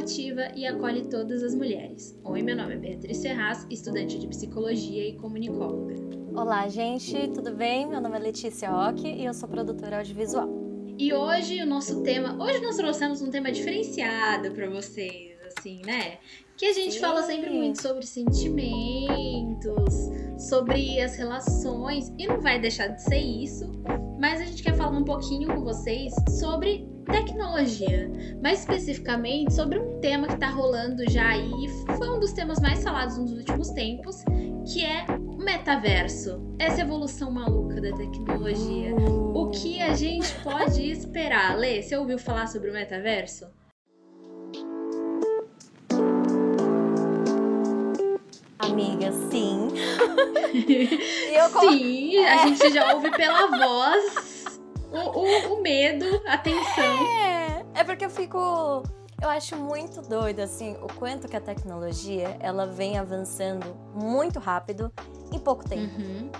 motiva e acolhe todas as mulheres. Oi, meu nome é Beatriz Serraz, estudante de psicologia e comunicóloga. Olá, gente, tudo bem? Meu nome é Letícia Ock e eu sou produtora audiovisual. E hoje o nosso tema, hoje nós trouxemos um tema diferenciado para vocês, assim, né? Que a gente Sim. fala sempre muito sobre sentimentos, sobre as relações, e não vai deixar de ser isso, mas a gente quer falar um pouquinho com vocês sobre tecnologia, mais especificamente sobre um tema que está rolando já aí, foi um dos temas mais falados nos últimos tempos, que é o metaverso. Essa evolução maluca da tecnologia. O que a gente pode esperar? Lê, você ouviu falar sobre o metaverso? Amiga, sim. sim, a gente já ouve pela voz o, o, o medo, a tensão. É, é porque eu fico. Eu acho muito doido, assim, o quanto que a tecnologia ela vem avançando muito rápido em pouco tempo. Uhum.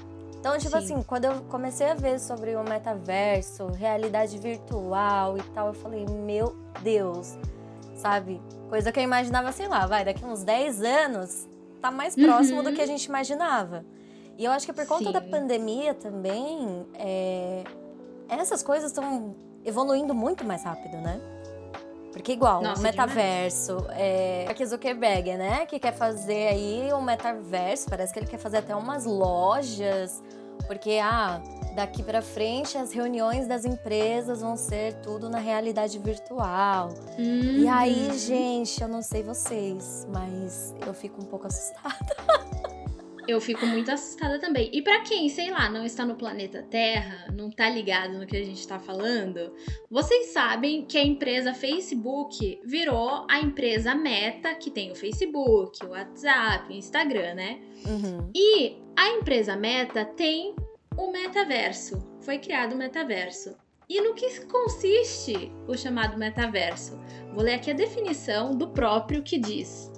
Então, tipo Sim. assim, quando eu comecei a ver sobre o metaverso, realidade virtual e tal, eu falei, meu Deus, sabe? Coisa que eu imaginava, sei lá, vai, daqui uns 10 anos, tá mais próximo uhum. do que a gente imaginava. E eu acho que por conta Sim. da pandemia também, é, essas coisas estão evoluindo muito mais rápido, né? Porque igual, Nossa, o metaverso, é, aqui Zuckerberg, né, que quer fazer aí um metaverso, parece que ele quer fazer até umas lojas, porque ah, daqui para frente as reuniões das empresas vão ser tudo na realidade virtual. Uhum. E aí, gente, eu não sei vocês, mas eu fico um pouco assustada. Eu fico muito assustada também. E para quem, sei lá, não está no planeta Terra, não tá ligado no que a gente tá falando, vocês sabem que a empresa Facebook virou a empresa Meta, que tem o Facebook, o WhatsApp, o Instagram, né? Uhum. E a empresa Meta tem o metaverso. Foi criado o metaverso. E no que consiste o chamado metaverso? Vou ler aqui a definição do próprio que diz: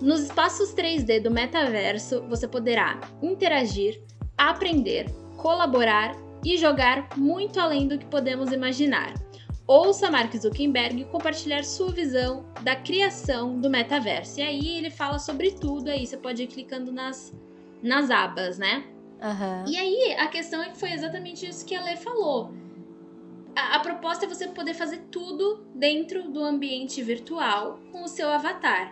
nos espaços 3D do metaverso, você poderá interagir, aprender, colaborar e jogar muito além do que podemos imaginar. Ouça Mark Zuckerberg compartilhar sua visão da criação do metaverso. E aí ele fala sobre tudo aí, você pode ir clicando nas, nas abas, né? Uhum. E aí a questão é que foi exatamente isso que a Lê falou. A, a proposta é você poder fazer tudo dentro do ambiente virtual com o seu avatar.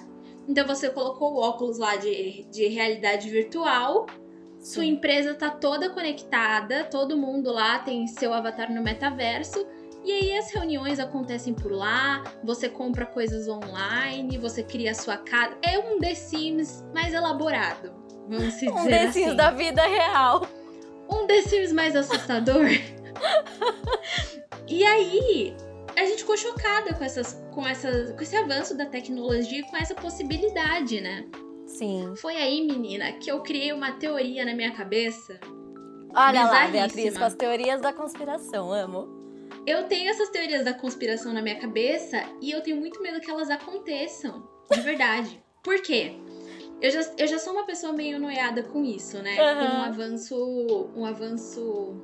Então você colocou o óculos lá de, de realidade virtual. Sim. Sua empresa tá toda conectada, todo mundo lá tem seu avatar no metaverso. E aí as reuniões acontecem por lá, você compra coisas online, você cria a sua casa. É um The Sims mais elaborado, vamos dizer um The Sims assim. da vida real. Um The Sims mais assustador. e aí, a gente ficou chocada com, essas, com, essa, com esse avanço da tecnologia e com essa possibilidade, né? Sim. Foi aí, menina, que eu criei uma teoria na minha cabeça. Olha lá, Beatriz, com as teorias da conspiração, amo. Eu tenho essas teorias da conspiração na minha cabeça e eu tenho muito medo que elas aconteçam. De verdade. Por quê? Eu já, eu já sou uma pessoa meio noiada com isso, né? Uhum. Com um avanço. Um avanço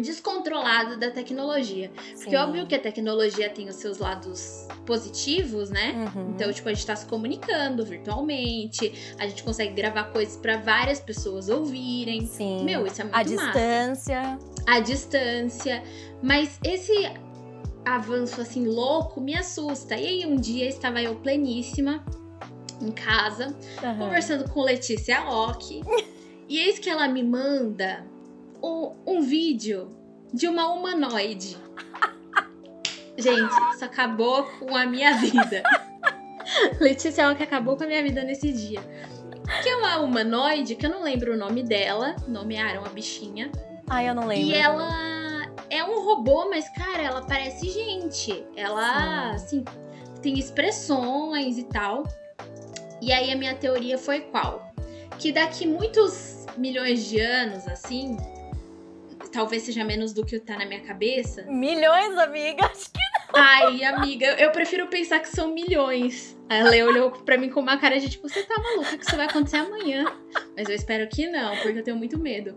descontrolado da tecnologia. Sim. Porque óbvio que a tecnologia tem os seus lados positivos, né? Uhum. Então, tipo, a gente tá se comunicando virtualmente, a gente consegue gravar coisas para várias pessoas ouvirem. Sim. Meu, isso é muito A massa. distância. A distância. Mas esse avanço assim louco me assusta. E aí um dia estava eu pleníssima em casa, uhum. conversando com Letícia Locke. e eis que ela me manda um, um vídeo de uma humanoide. Gente, isso acabou com a minha vida. Letícia é que acabou com a minha vida nesse dia. Que é uma humanoide, que eu não lembro o nome dela. Nomearam a bichinha. Ai, eu não lembro. E ela é um robô, mas, cara, ela parece gente. Ela, Sim. assim, tem expressões e tal. E aí a minha teoria foi qual? Que daqui muitos milhões de anos, assim, talvez seja menos do que tá na minha cabeça. Milhões, amiga? Acho que não. Ai, amiga, eu prefiro pensar que são milhões. A Lê olhou pra mim com uma cara de tipo, você tá maluca que isso vai acontecer amanhã. Mas eu espero que não, porque eu tenho muito medo.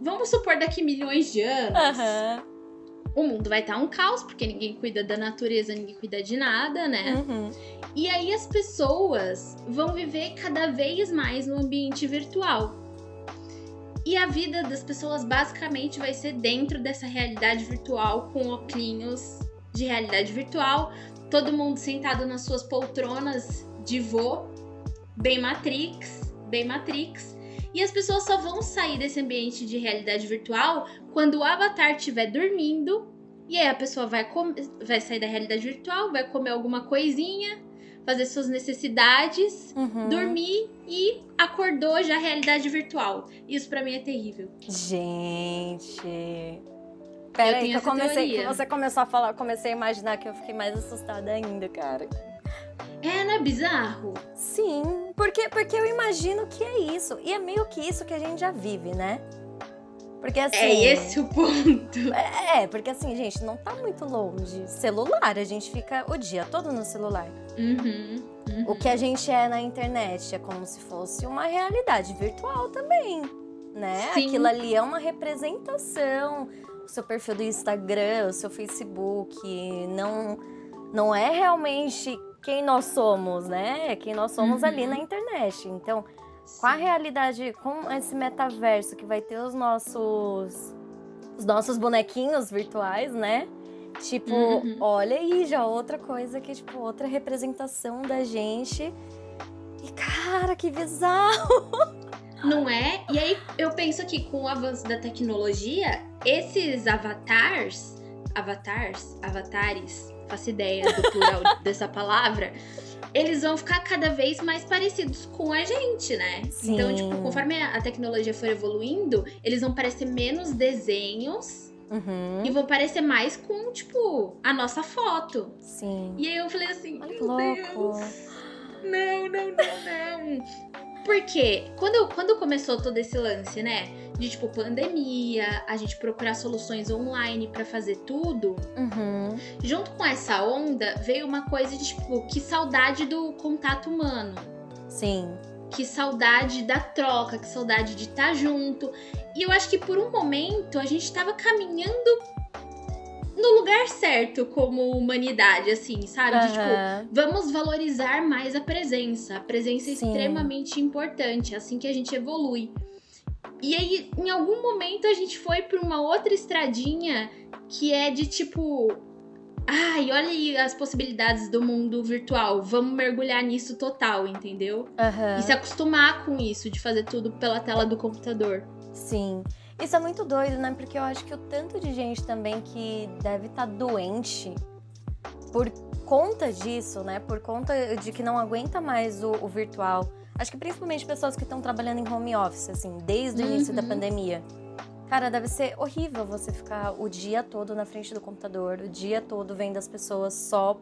Vamos supor daqui milhões de anos. Uhum. o mundo vai estar tá um caos, porque ninguém cuida da natureza, ninguém cuida de nada, né? Uhum. E aí as pessoas vão viver cada vez mais no ambiente virtual. E a vida das pessoas basicamente vai ser dentro dessa realidade virtual, com óculos de realidade virtual, todo mundo sentado nas suas poltronas de vô, bem Matrix, bem Matrix. E as pessoas só vão sair desse ambiente de realidade virtual quando o avatar estiver dormindo. E aí a pessoa vai, vai sair da realidade virtual, vai comer alguma coisinha, fazer suas necessidades, uhum. dormir e acordou já a realidade virtual. Isso para mim é terrível. Gente. Pera aí, que eu comecei, você começou a falar, comecei a imaginar que eu fiquei mais assustada ainda, cara. É, não é bizarro? Sim, porque, porque eu imagino que é isso. E é meio que isso que a gente já vive, né? Porque assim. É esse o ponto. É, é, porque assim, gente, não tá muito longe. Celular, a gente fica o dia todo no celular. Uhum, uhum. O que a gente é na internet é como se fosse uma realidade virtual também. Né? Sim. Aquilo ali é uma representação. O seu perfil do Instagram, o seu Facebook, não, não é realmente quem nós somos, né? Quem nós somos uhum. ali na internet. Então, com a realidade, com esse metaverso que vai ter os nossos os nossos bonequinhos virtuais, né? Tipo, uhum. olha aí, já outra coisa que, tipo, outra representação da gente. E, cara, que bizarro! Não é? E aí eu penso que com o avanço da tecnologia, esses avatars, avatars, avatares, faço ideia do plural dessa palavra, eles vão ficar cada vez mais parecidos com a gente, né? Sim. Então, tipo, conforme a tecnologia for evoluindo, eles vão parecer menos desenhos. Uhum. E vão parecer mais com, tipo, a nossa foto. Sim. E aí eu falei assim, Ai, meu louco. Deus. Não, não, não, não. Porque quando, quando começou todo esse lance, né? De tipo pandemia, a gente procurar soluções online para fazer tudo. Uhum. Junto com essa onda veio uma coisa de tipo, que saudade do contato humano. Sim. Que saudade da troca, que saudade de estar tá junto. E eu acho que por um momento a gente tava caminhando no lugar certo como humanidade, assim, sabe? Uhum. De, tipo, vamos valorizar mais a presença. A presença é Sim. extremamente importante, é assim que a gente evolui. E aí, em algum momento, a gente foi para uma outra estradinha que é de tipo. Ai, olha aí as possibilidades do mundo virtual. Vamos mergulhar nisso total, entendeu? Uhum. E se acostumar com isso, de fazer tudo pela tela do computador. Sim. Isso é muito doido, né? Porque eu acho que o tanto de gente também que deve estar tá doente por conta disso, né? Por conta de que não aguenta mais o, o virtual. Acho que principalmente pessoas que estão trabalhando em home office, assim, desde o uhum. início da uhum. pandemia. Cara, deve ser horrível você ficar o dia todo na frente do computador, o dia todo vendo as pessoas só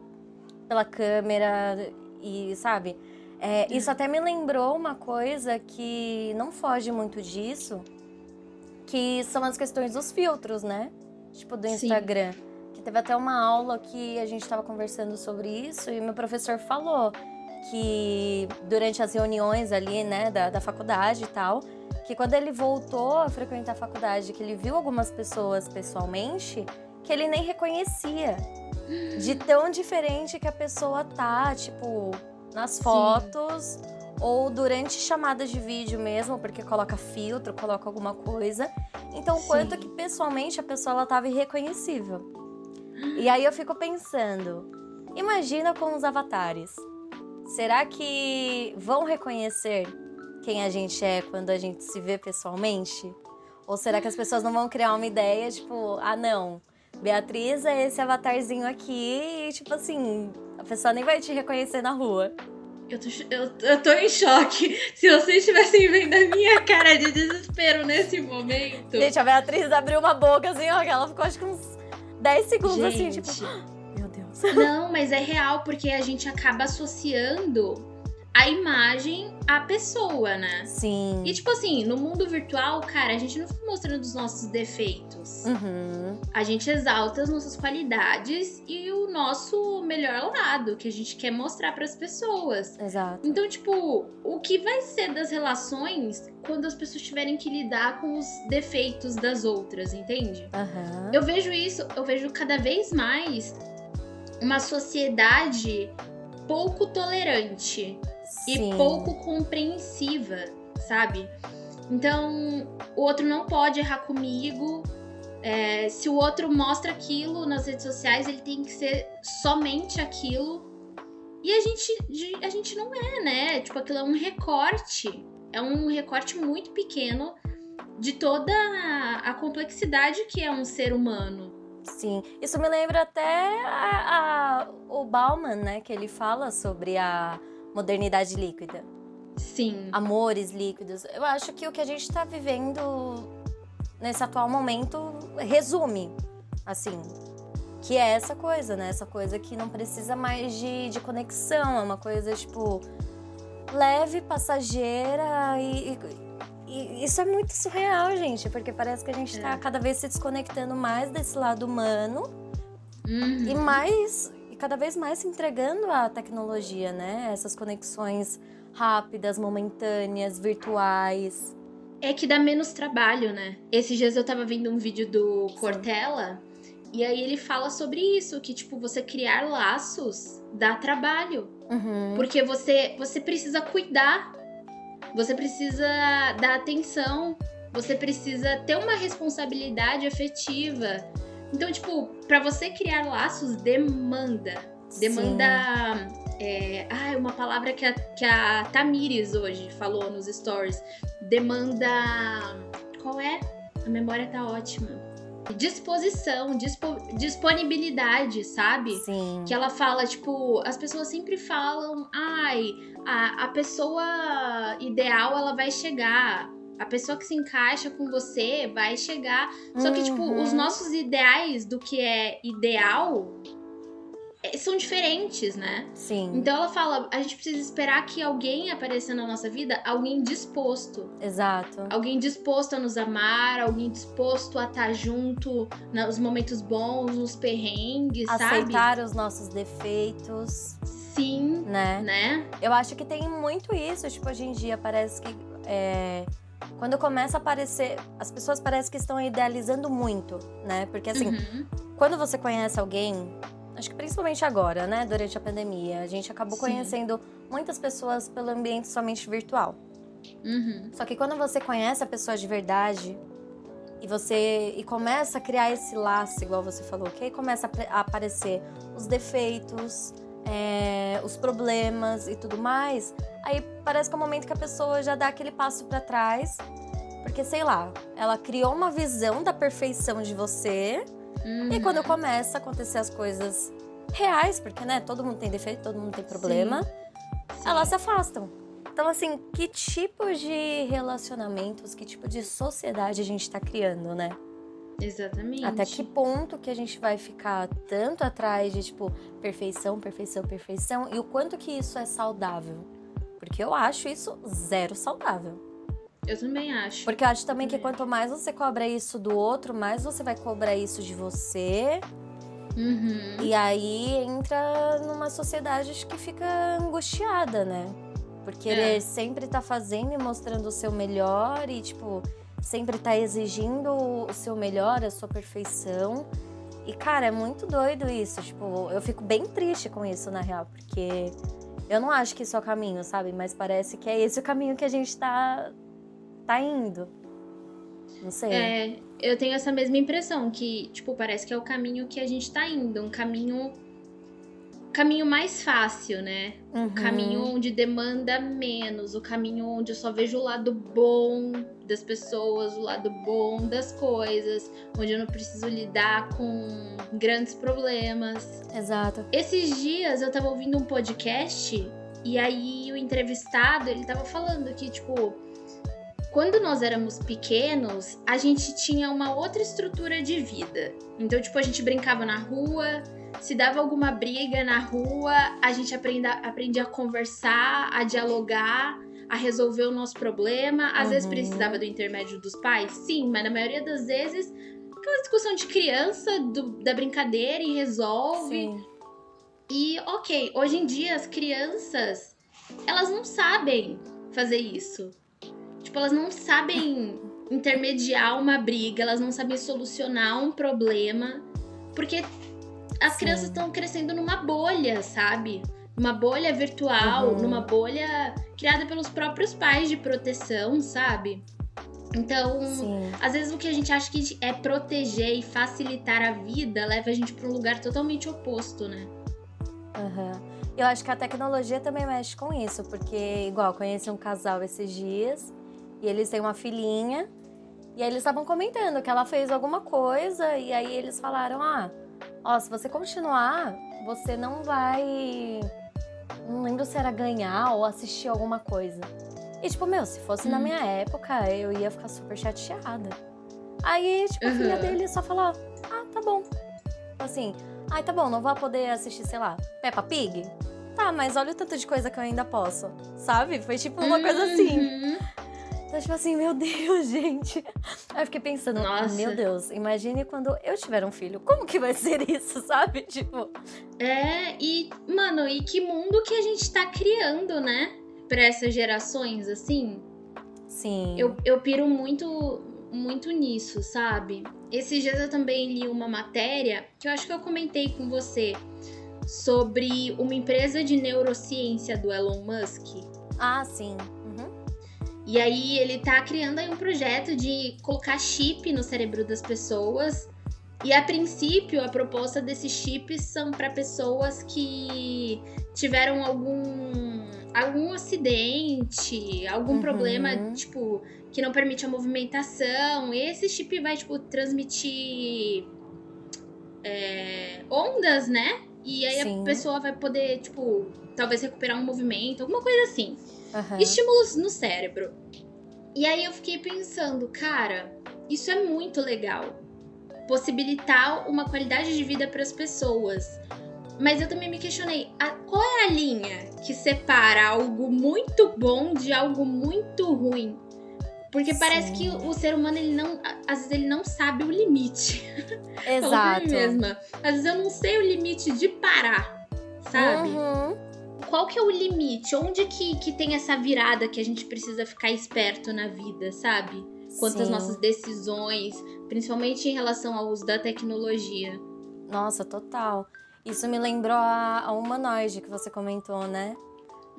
pela câmera e, sabe? É, isso até me lembrou uma coisa que não foge muito disso, que são as questões dos filtros, né? Tipo, do Instagram. Sim. Que teve até uma aula que a gente estava conversando sobre isso e meu professor falou que durante as reuniões ali, né, da, da faculdade e tal, que quando ele voltou a frequentar a faculdade, que ele viu algumas pessoas pessoalmente, que ele nem reconhecia. De tão diferente que a pessoa tá, tipo, nas fotos. Sim ou durante chamadas de vídeo mesmo, porque coloca filtro, coloca alguma coisa. Então, Sim. quanto que pessoalmente a pessoa ela tava irreconhecível. E aí eu fico pensando, imagina com os avatares. Será que vão reconhecer quem a gente é quando a gente se vê pessoalmente? Ou será que as pessoas não vão criar uma ideia, tipo, ah, não, Beatriz é esse avatarzinho aqui, e tipo assim, a pessoa nem vai te reconhecer na rua. Eu tô, eu, eu tô em choque. Se vocês estivessem vendo a minha cara de desespero nesse momento. Gente, a Beatriz abriu uma boca assim, ó, que ela ficou acho que uns 10 segundos gente, assim, tipo. Deus. Não, mas é real, porque a gente acaba associando a imagem à pessoa, né? Sim. E tipo assim, no mundo virtual, cara, a gente não fica mostrando os nossos defeitos. Uhum. A gente exalta as nossas qualidades e o nosso melhor lado, que a gente quer mostrar para as pessoas. Exato. Então, tipo, o que vai ser das relações quando as pessoas tiverem que lidar com os defeitos das outras, entende? Uhum. Eu vejo isso, eu vejo cada vez mais uma sociedade pouco tolerante Sim. e pouco compreensiva, sabe? Então, o outro não pode errar comigo. É, se o outro mostra aquilo nas redes sociais, ele tem que ser somente aquilo. E a gente, a gente não é, né? Tipo, aquilo é um recorte. É um recorte muito pequeno de toda a complexidade que é um ser humano. Sim, isso me lembra até a, a, o Bauman, né? Que ele fala sobre a modernidade líquida. Sim. Amores líquidos. Eu acho que o que a gente está vivendo nesse atual momento resume, assim, que é essa coisa, né? Essa coisa que não precisa mais de, de conexão, é uma coisa, tipo, leve, passageira e, e, e isso é muito surreal, gente, porque parece que a gente está é. cada vez se desconectando mais desse lado humano uhum. e mais e cada vez mais se entregando à tecnologia, né? Essas conexões rápidas, momentâneas, virtuais. É que dá menos trabalho, né? Esses dias eu tava vendo um vídeo do Cortella e aí ele fala sobre isso, que tipo, você criar laços dá trabalho. Uhum. Porque você, você precisa cuidar, você precisa dar atenção, você precisa ter uma responsabilidade afetiva. Então, tipo, para você criar laços, demanda. Demanda. É, ah, uma palavra que a, que a Tamires hoje falou nos stories. Demanda. Qual é? A memória tá ótima disposição, dispo, disponibilidade, sabe? Sim. Que ela fala, tipo, as pessoas sempre falam, ai, a, a pessoa ideal ela vai chegar. A pessoa que se encaixa com você vai chegar. Só que, tipo, os uhum. nossos ideais do que é ideal são diferentes, né? Sim. Então ela fala, a gente precisa esperar que alguém apareça na nossa vida, alguém disposto. Exato. Alguém disposto a nos amar, alguém disposto a estar junto nos momentos bons, nos perrengues, Aceitar sabe? Aceitar os nossos defeitos. Sim, né? né? Eu acho que tem muito isso, tipo, hoje em dia parece que é, quando começa a aparecer, as pessoas parecem que estão idealizando muito, né? Porque assim, uhum. quando você conhece alguém, acho que principalmente agora, né, durante a pandemia, a gente acabou Sim. conhecendo muitas pessoas pelo ambiente somente virtual. Uhum. Só que quando você conhece a pessoa de verdade e você e começa a criar esse laço, igual você falou, que aí começa a, aparecer os defeitos, é, os problemas e tudo mais, aí parece que é o momento que a pessoa já dá aquele passo para trás, porque sei lá, ela criou uma visão da perfeição de você Uhum. E quando começa a acontecer as coisas reais, porque, né, todo mundo tem defeito, todo mundo tem problema, Sim. Sim. elas se afastam. Então, assim, que tipo de relacionamentos, que tipo de sociedade a gente tá criando, né? Exatamente. Até que ponto que a gente vai ficar tanto atrás de, tipo, perfeição, perfeição, perfeição, e o quanto que isso é saudável? Porque eu acho isso zero saudável. Eu também acho. Porque eu acho também que quanto mais você cobra isso do outro, mais você vai cobrar isso de você. Uhum. E aí entra numa sociedade que fica angustiada, né? Porque é. ele sempre tá fazendo e mostrando o seu melhor e, tipo, sempre tá exigindo o seu melhor, a sua perfeição. E, cara, é muito doido isso. Tipo, eu fico bem triste com isso, na real, porque eu não acho que isso é o caminho, sabe? Mas parece que é esse o caminho que a gente tá, tá indo. Não sei. É, eu tenho essa mesma impressão, que, tipo, parece que é o caminho que a gente tá indo. Um caminho. Caminho mais fácil, né? Uhum. O caminho onde demanda menos, o caminho onde eu só vejo o lado bom das pessoas, o lado bom das coisas, onde eu não preciso lidar com grandes problemas. Exato. Esses dias eu tava ouvindo um podcast e aí o entrevistado, ele tava falando que, tipo, quando nós éramos pequenos, a gente tinha uma outra estrutura de vida. Então, tipo, a gente brincava na rua, se dava alguma briga na rua, a gente aprenda, aprendia a conversar, a dialogar, a resolver o nosso problema. Às uhum. vezes precisava do intermédio dos pais, sim, mas na maioria das vezes aquela discussão de criança, do, da brincadeira e resolve. Sim. E ok, hoje em dia as crianças elas não sabem fazer isso. Tipo, elas não sabem intermediar uma briga, elas não sabem solucionar um problema, porque as Sim. crianças estão crescendo numa bolha, sabe? Numa bolha virtual, uhum. numa bolha criada pelos próprios pais de proteção, sabe? Então, Sim. às vezes o que a gente acha que é proteger e facilitar a vida leva a gente para um lugar totalmente oposto, né? Uhum. Eu acho que a tecnologia também mexe com isso, porque, igual, conheci um casal esses dias e eles têm uma filhinha e aí eles estavam comentando que ela fez alguma coisa e aí eles falaram: ah, ó, se você continuar, você não vai. Não lembro se era ganhar ou assistir alguma coisa. E tipo, meu, se fosse hum. na minha época, eu ia ficar super chateada. Aí, tipo, a filha dele só falou: ah, tá bom. Assim, ai, ah, tá bom, não vou poder assistir, sei lá, Peppa Pig? Tá, mas olha o tanto de coisa que eu ainda posso. Sabe? Foi tipo uma uhum. coisa assim. Então, tipo assim, meu Deus, gente. Aí eu fiquei pensando, Nossa. meu Deus, imagine quando eu tiver um filho. Como que vai ser isso, sabe? Tipo. É, e, mano, e que mundo que a gente tá criando, né? Pra essas gerações, assim. Sim. Eu, eu piro muito, muito nisso, sabe? Esses dias eu também li uma matéria que eu acho que eu comentei com você sobre uma empresa de neurociência do Elon Musk. Ah, sim. E aí ele tá criando aí um projeto de colocar chip no cérebro das pessoas. E a princípio, a proposta desses chips são para pessoas que tiveram algum algum acidente, algum uhum. problema, tipo, que não permite a movimentação. Esse chip vai, tipo, transmitir é, ondas, né? E aí Sim. a pessoa vai poder, tipo, talvez recuperar um movimento, alguma coisa assim. Uhum. Estímulos no cérebro. E aí eu fiquei pensando, cara, isso é muito legal. Possibilitar uma qualidade de vida para as pessoas. Mas eu também me questionei, a, qual é a linha que separa algo muito bom de algo muito ruim? Porque Sim. parece que o ser humano, ele não. Às vezes ele não sabe o limite. Exato. mesma. Às vezes eu não sei o limite de parar, sabe? Uhum qual que é o limite? Onde que, que tem essa virada que a gente precisa ficar esperto na vida, sabe? Quanto às nossas decisões, principalmente em relação ao uso da tecnologia. Nossa, total. Isso me lembrou a, a humanoide que você comentou, né?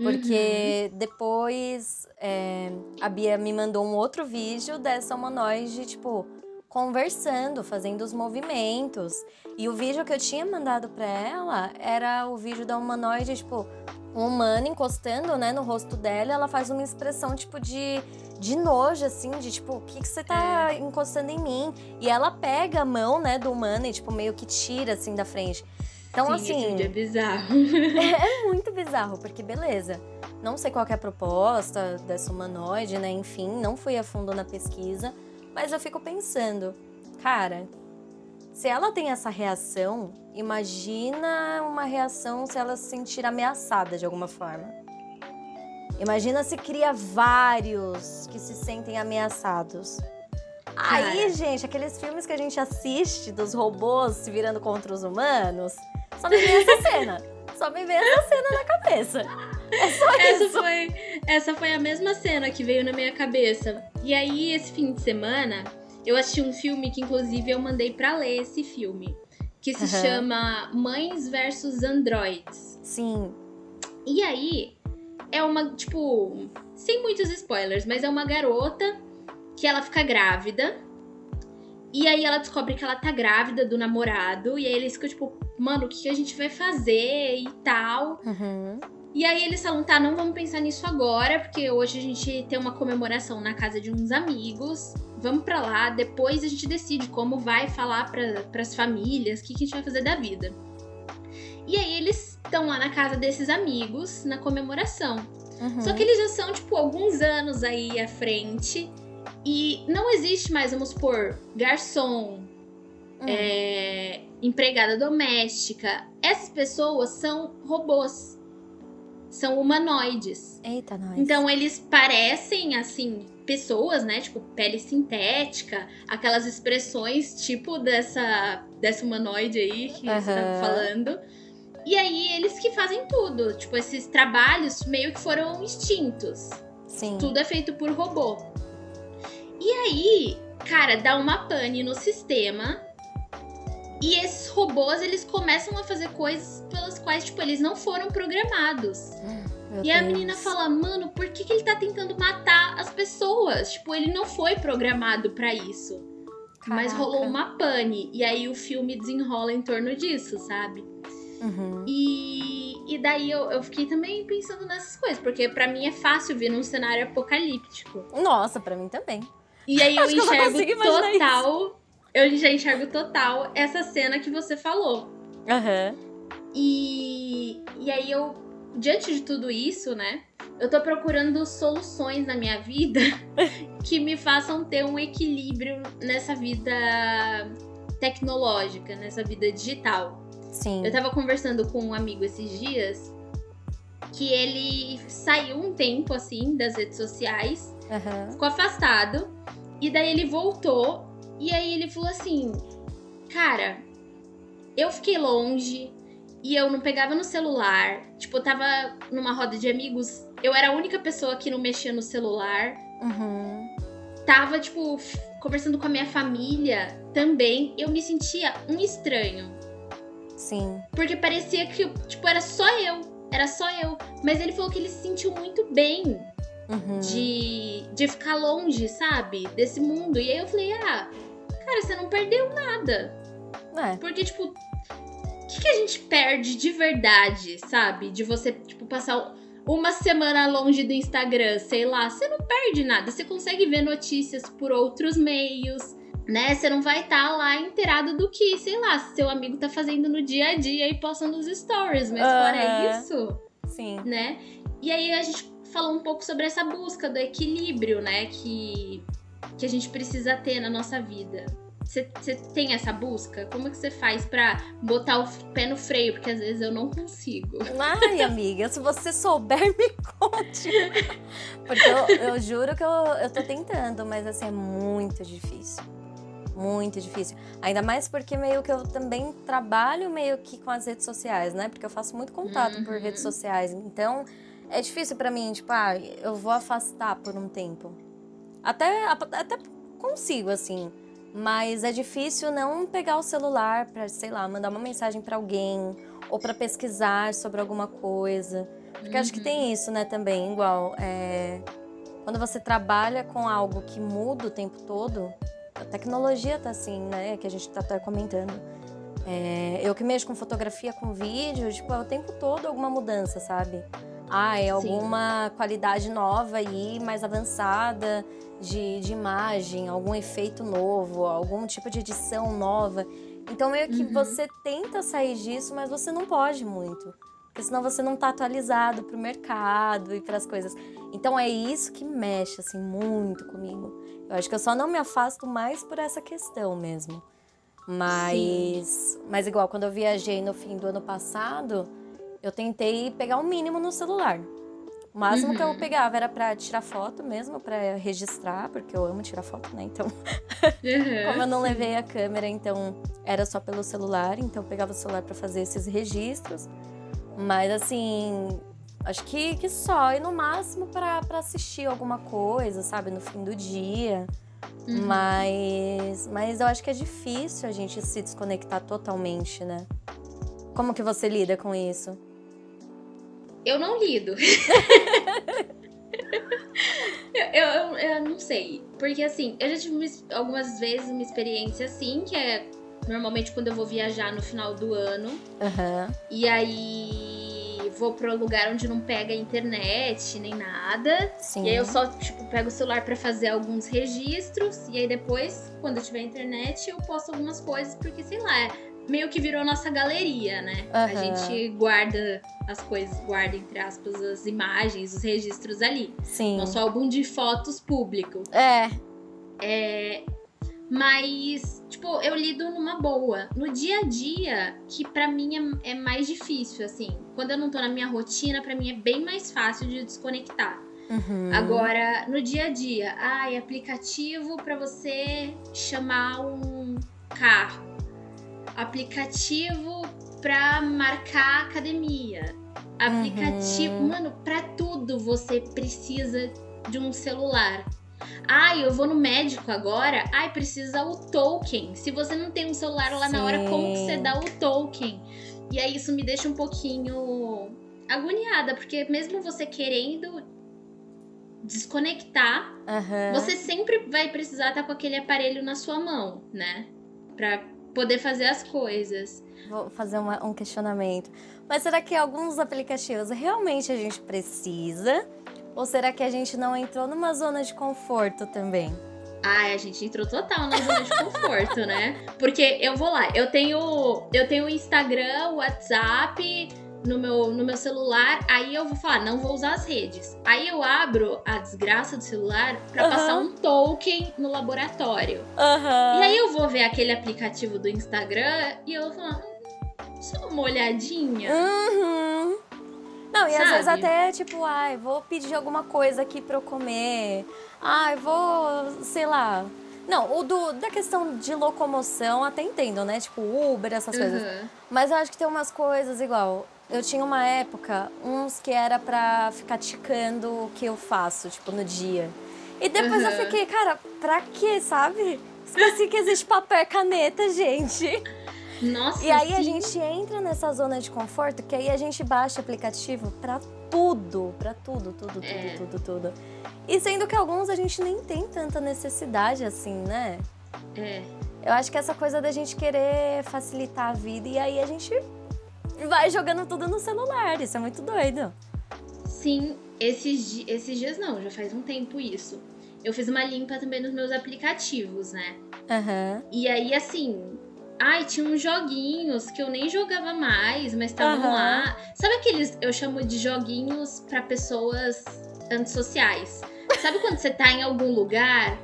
Porque uhum. depois é, a Bia me mandou um outro vídeo dessa humanoide, tipo, conversando, fazendo os movimentos. E o vídeo que eu tinha mandado para ela era o vídeo da humanoide, tipo, um humano encostando, né, no rosto dela, ela faz uma expressão tipo de, de nojo, assim, de tipo, o que, que você tá encostando em mim? E ela pega a mão, né, do humano e, tipo, meio que tira, assim, da frente. Então, Sim, assim. Esse é bizarro. é, é muito bizarro, porque beleza. Não sei qual é a proposta dessa humanoide, né? Enfim, não fui a fundo na pesquisa, mas eu fico pensando, cara, se ela tem essa reação, imagina uma reação se ela se sentir ameaçada de alguma forma. Imagina se cria vários que se sentem ameaçados. Aí, gente, aqueles filmes que a gente assiste dos robôs se virando contra os humanos, só me vem essa cena. Só me vem essa cena na cabeça. É só essa isso. Foi, essa foi a mesma cena que veio na minha cabeça. E aí, esse fim de semana, eu assisti um filme que, inclusive, eu mandei para ler esse filme. Que se uhum. chama Mães versus Androids. Sim. E aí, é uma, tipo, sem muitos spoilers, mas é uma garota que ela fica grávida. E aí ela descobre que ela tá grávida do namorado. E aí eles ficam, tipo, mano, o que, que a gente vai fazer e tal. Uhum. E aí eles falam, tá, não vamos pensar nisso agora, porque hoje a gente tem uma comemoração na casa de uns amigos. Vamos para lá, depois a gente decide como vai falar para as famílias, o que, que a gente vai fazer da vida. E aí eles estão lá na casa desses amigos, na comemoração. Uhum. Só que eles já são, tipo, alguns anos aí à frente. E não existe mais, vamos supor, garçom, hum. é, empregada doméstica. Essas pessoas são robôs. São humanoides. Eita, nós. Então eles parecem assim pessoas, né? Tipo pele sintética, aquelas expressões tipo dessa dessa humanoide aí que uhum. você tá falando. E aí eles que fazem tudo, tipo esses trabalhos meio que foram extintos. Sim. Tudo é feito por robô. E aí, cara, dá uma pane no sistema. E esses robôs, eles começam a fazer coisas pelas quais, tipo, eles não foram programados. Meu e Deus. a menina fala, mano, por que, que ele tá tentando matar as pessoas? Tipo, ele não foi programado para isso. Caraca. Mas rolou uma pane. E aí o filme desenrola em torno disso, sabe? Uhum. E, e daí eu, eu fiquei também pensando nessas coisas, porque para mim é fácil vir num cenário apocalíptico. Nossa, para mim também. E aí eu Acho enxergo eu total. Eu já enxergo total essa cena que você falou. Aham. Uhum. E, e aí eu, diante de tudo isso, né? Eu tô procurando soluções na minha vida que me façam ter um equilíbrio nessa vida tecnológica, nessa vida digital. Sim. Eu tava conversando com um amigo esses dias que ele saiu um tempo assim das redes sociais, uhum. ficou afastado, e daí ele voltou, e aí ele falou assim: Cara, eu fiquei longe e eu não pegava no celular. Tipo, eu tava numa roda de amigos, eu era a única pessoa que não mexia no celular. Uhum. Tava, tipo, conversando com a minha família também. Eu me sentia um estranho. Sim. Porque parecia que, tipo, era só eu. Era só eu. Mas ele falou que ele se sentiu muito bem uhum. de, de ficar longe, sabe? Desse mundo. E aí eu falei, ah, cara, você não perdeu nada. É. Porque, tipo, o que, que a gente perde de verdade, sabe? De você, tipo, passar uma semana longe do Instagram, sei lá, você não perde nada. Você consegue ver notícias por outros meios né? Você não vai estar tá lá inteirado do que, sei lá, seu amigo tá fazendo no dia a dia e postando os stories, mas uhum. fora isso, sim, né? E aí a gente falou um pouco sobre essa busca do equilíbrio, né, que que a gente precisa ter na nossa vida. Você tem essa busca? Como é que você faz para botar o pé no freio? Porque às vezes eu não consigo. Ai, amiga, se você souber, me conte. Porque eu, eu juro que eu, eu tô tentando, mas assim, é muito difícil muito difícil. Ainda mais porque meio que eu também trabalho meio que com as redes sociais, né? Porque eu faço muito contato uhum. por redes sociais. Então, é difícil para mim, tipo, ah, eu vou afastar por um tempo. Até, até consigo, assim. Mas é difícil não pegar o celular para, sei lá, mandar uma mensagem para alguém ou para pesquisar sobre alguma coisa. Porque uhum. acho que tem uhum. isso, né, também, igual. É... Quando você trabalha com algo que muda o tempo todo, a tecnologia tá assim, né? Que a gente tá, tá comentando. É, eu que mexo com fotografia, com vídeo, tipo, é o tempo todo alguma mudança, sabe? Ah, é alguma Sim. qualidade nova aí, mais avançada de, de imagem, algum efeito novo, algum tipo de edição nova. Então, meio que uhum. você tenta sair disso, mas você não pode muito. Porque senão você não tá atualizado pro mercado e para as coisas. Então, é isso que mexe, assim, muito comigo. Eu acho que eu só não me afasto mais por essa questão mesmo. Mas, Sim. mas igual, quando eu viajei no fim do ano passado, eu tentei pegar o mínimo no celular. O máximo uhum. que eu uhum. pegava era para tirar foto mesmo, para registrar, porque eu amo tirar foto, né? Então, uhum, como eu não levei a câmera, então era só pelo celular, então eu pegava o celular para fazer esses registros. Mas assim, Acho que, que só, e no máximo para assistir alguma coisa, sabe, no fim do dia. Uhum. Mas, mas eu acho que é difícil a gente se desconectar totalmente, né? Como que você lida com isso? Eu não lido. eu, eu, eu, não sei. Porque assim, eu já tive algumas vezes uma experiência assim, que é normalmente quando eu vou viajar no final do ano. Uhum. E aí vou um lugar onde não pega internet nem nada. Sim. E aí eu só, tipo, pego o celular para fazer alguns registros. E aí depois, quando eu tiver internet, eu posto algumas coisas, porque sei lá, meio que virou nossa galeria, né? Uhum. A gente guarda as coisas, guarda, entre aspas, as imagens, os registros ali. Sim. Nosso álbum de fotos público. É. É. Mas, tipo, eu lido numa boa. No dia a dia, que para mim é, é, mais difícil, assim. Quando eu não tô na minha rotina, para mim é bem mais fácil de desconectar. Uhum. Agora, no dia a dia, ai, aplicativo para você chamar um carro. Aplicativo para marcar academia. Aplicativo, uhum. mano, para tudo você precisa de um celular. Ai, eu vou no médico agora. Ai, precisa o token. Se você não tem um celular lá Sim. na hora, como que você dá o token? E aí isso me deixa um pouquinho agoniada, porque mesmo você querendo desconectar, uhum. você sempre vai precisar estar com aquele aparelho na sua mão, né? Pra poder fazer as coisas. Vou fazer uma, um questionamento. Mas será que alguns aplicativos realmente a gente precisa? Ou será que a gente não entrou numa zona de conforto também? Ah, a gente entrou total na zona de conforto, né? Porque eu vou lá, eu tenho eu tenho Instagram, WhatsApp no meu, no meu celular, aí eu vou falar, não vou usar as redes. Aí eu abro a desgraça do celular para uhum. passar um token no laboratório. Uhum. E aí eu vou ver aquele aplicativo do Instagram e eu vou falar, hum, só uma olhadinha. Uhum. Não, e Sabe? às vezes até tipo, ai, vou pedir alguma coisa aqui pra eu comer. Ai, vou, sei lá. Não, o do, da questão de locomoção até entendo, né? Tipo, Uber, essas uhum. coisas. Mas eu acho que tem umas coisas igual. Eu tinha uma época, uns que era pra ficar ticando o que eu faço, tipo, no dia. E depois uhum. eu fiquei, cara, pra quê, sabe? Esqueci que existe papel e caneta, gente. Nossa, E aí sim. a gente entra nessa zona de conforto, que aí a gente baixa aplicativo pra tudo, pra tudo, tudo, tudo, é. tudo, tudo. E sendo que alguns a gente nem tem tanta necessidade assim, né? É. Eu acho que essa coisa da gente querer facilitar a vida e aí a gente vai jogando tudo no celular. Isso é muito doido. Sim, esses, esses dias não, já faz um tempo isso. Eu fiz uma limpa também nos meus aplicativos, né? Uhum. E aí, assim, Ai, tinha uns joguinhos que eu nem jogava mais, mas estavam uhum. lá. Sabe aqueles, eu chamo de joguinhos para pessoas antissociais? Sabe quando você tá em algum lugar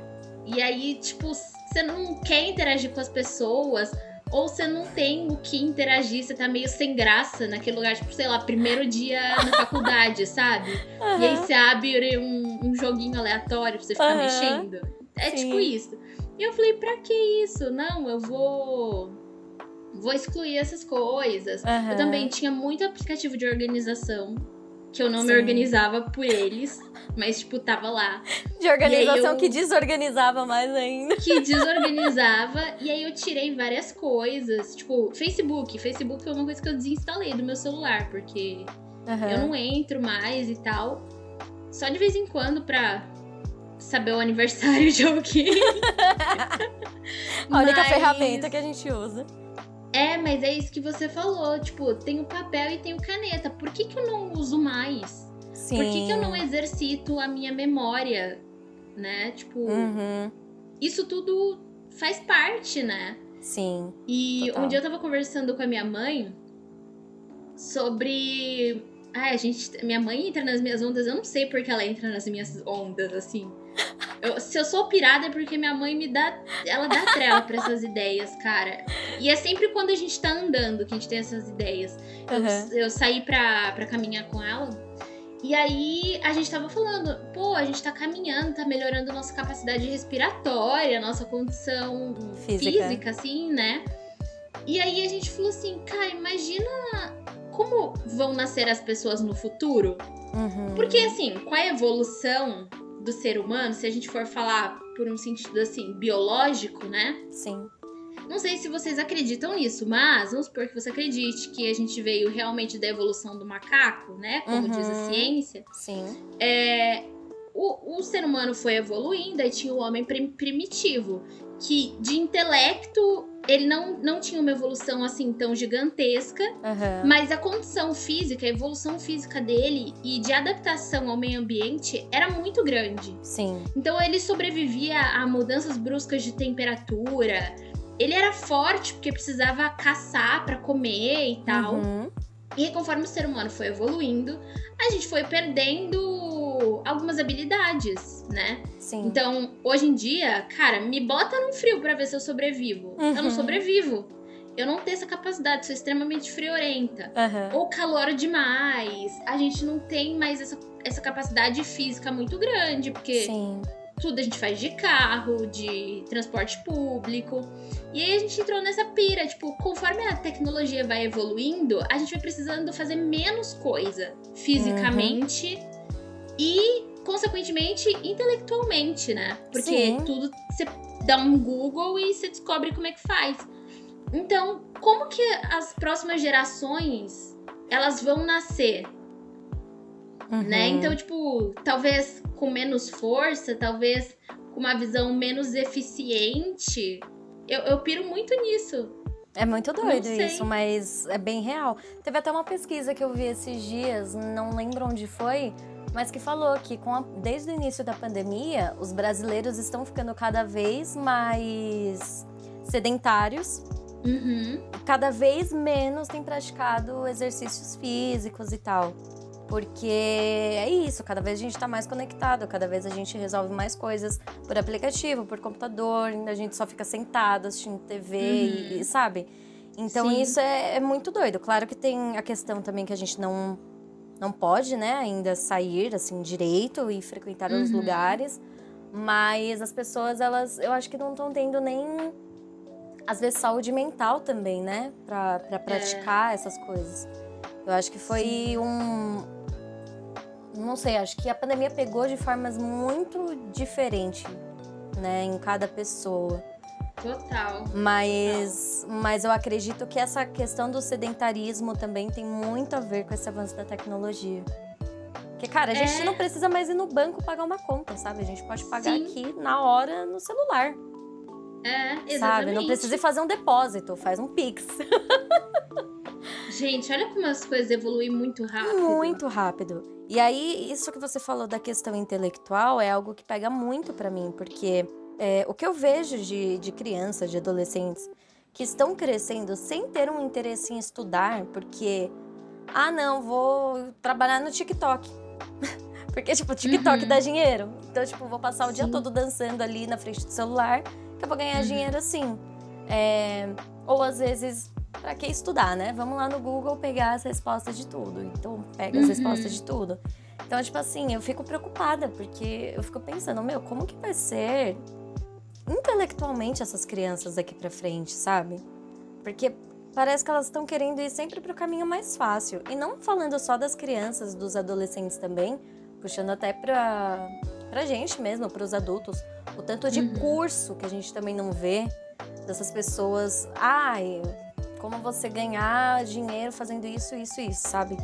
e aí, tipo, você não quer interagir com as pessoas, ou você não tem o que interagir, você tá meio sem graça naquele lugar, tipo, sei lá, primeiro dia na faculdade, sabe? Uhum. E aí você abre um, um, joguinho aleatório pra você ficar uhum. mexendo. É Sim. tipo isso. E eu falei, pra que isso? Não, eu vou. Vou excluir essas coisas. Uhum. Eu também tinha muito aplicativo de organização que eu não Sim. me organizava por eles, mas, tipo, tava lá. De organização eu... que desorganizava mais ainda. Que desorganizava. e aí eu tirei várias coisas. Tipo, Facebook. Facebook é uma coisa que eu desinstalei do meu celular, porque uhum. eu não entro mais e tal. Só de vez em quando pra saber o aniversário de alguém. a única mas... ferramenta que a gente usa. É, mas é isso que você falou. Tipo, tem o papel e tem o caneta. Por que, que eu não uso mais? Sim. Por que, que eu não exercito a minha memória? Né? Tipo, uhum. isso tudo faz parte, né? Sim. E total. um dia eu tava conversando com a minha mãe sobre. Ai, a gente. Minha mãe entra nas minhas ondas, eu não sei porque ela entra nas minhas ondas, assim. Eu, se eu sou pirada é porque minha mãe me dá. Ela dá trela pra essas ideias, cara. E é sempre quando a gente tá andando que a gente tem essas ideias. Uhum. Eu, eu saí pra, pra caminhar com ela. E aí a gente tava falando, pô, a gente tá caminhando, tá melhorando nossa capacidade respiratória, nossa condição física, física assim, né? E aí a gente falou assim, cara, imagina como vão nascer as pessoas no futuro. Uhum. Porque assim, com a evolução do ser humano, se a gente for falar por um sentido assim, biológico, né? Sim. Não sei se vocês acreditam nisso, mas vamos supor que você acredite que a gente veio realmente da evolução do macaco, né? Como uhum. diz a ciência. Sim. É, o, o ser humano foi evoluindo e tinha o homem primitivo, que de intelecto ele não, não tinha uma evolução assim tão gigantesca, uhum. mas a condição física, a evolução física dele e de adaptação ao meio ambiente era muito grande. Sim. Então ele sobrevivia a mudanças bruscas de temperatura. Ele era forte porque precisava caçar para comer e tal. Uhum. E conforme o ser humano foi evoluindo, a gente foi perdendo algumas habilidades, né? Sim. Então, hoje em dia, cara, me bota no frio para ver se eu sobrevivo. Uhum. Eu não uhum. sobrevivo. Eu não tenho essa capacidade, sou extremamente friorenta. Uhum. Ou calor demais. A gente não tem mais essa, essa capacidade física muito grande, porque Sim tudo a gente faz de carro, de transporte público. E aí a gente entrou nessa pira, tipo, conforme a tecnologia vai evoluindo, a gente vai precisando fazer menos coisa fisicamente uhum. E, consequentemente, intelectualmente, né? Porque Sim. tudo você dá um Google e você descobre como é que faz. Então, como que as próximas gerações elas vão nascer? Né? Uhum. Né? Então, tipo, talvez com menos força, talvez com uma visão menos eficiente. Eu, eu piro muito nisso. É muito doido isso, mas é bem real. Teve até uma pesquisa que eu vi esses dias, não lembro onde foi, mas que falou que a, desde o início da pandemia, os brasileiros estão ficando cada vez mais sedentários. Uhum. Cada vez menos têm praticado exercícios físicos e tal. Porque é isso, cada vez a gente está mais conectado, cada vez a gente resolve mais coisas por aplicativo, por computador, a gente só fica sentado assistindo TV uhum. e, sabe? Então Sim. isso é, é, muito doido. Claro que tem a questão também que a gente não, não pode, né, ainda sair assim direito e frequentar uhum. os lugares. Mas as pessoas, elas, eu acho que não estão tendo nem, às vezes, saúde mental também, né? Pra, pra praticar é. essas coisas. Eu acho que foi Sim. um, não sei, acho que a pandemia pegou de formas muito diferentes, né, em cada pessoa. Total. Mas, Total. mas eu acredito que essa questão do sedentarismo também tem muito a ver com esse avanço da tecnologia. Porque, cara, a é... gente não precisa mais ir no banco pagar uma conta, sabe? A gente pode pagar Sim. aqui na hora no celular. É, exatamente. Sabe? Não precisa ir fazer um depósito, faz um Pix. Gente, olha como as coisas evoluem muito rápido. Muito rápido. E aí, isso que você falou da questão intelectual é algo que pega muito para mim, porque é, o que eu vejo de, de crianças, de adolescentes que estão crescendo sem ter um interesse em estudar, porque, ah, não, vou trabalhar no TikTok. porque, tipo, TikTok uhum. dá dinheiro. Então, tipo, vou passar o Sim. dia todo dançando ali na frente do celular, que eu vou ganhar uhum. dinheiro assim. É, ou às vezes para que estudar, né? Vamos lá no Google pegar as respostas de tudo. Então, pega as uhum. respostas de tudo. Então, tipo assim, eu fico preocupada, porque eu fico pensando, meu, como que vai ser intelectualmente essas crianças daqui para frente, sabe? Porque parece que elas estão querendo ir sempre pro caminho mais fácil. E não falando só das crianças, dos adolescentes também, puxando até pra, pra gente mesmo, pros adultos. O tanto de uhum. curso que a gente também não vê dessas pessoas. Ai, como você ganhar dinheiro fazendo isso, isso, isso, sabe?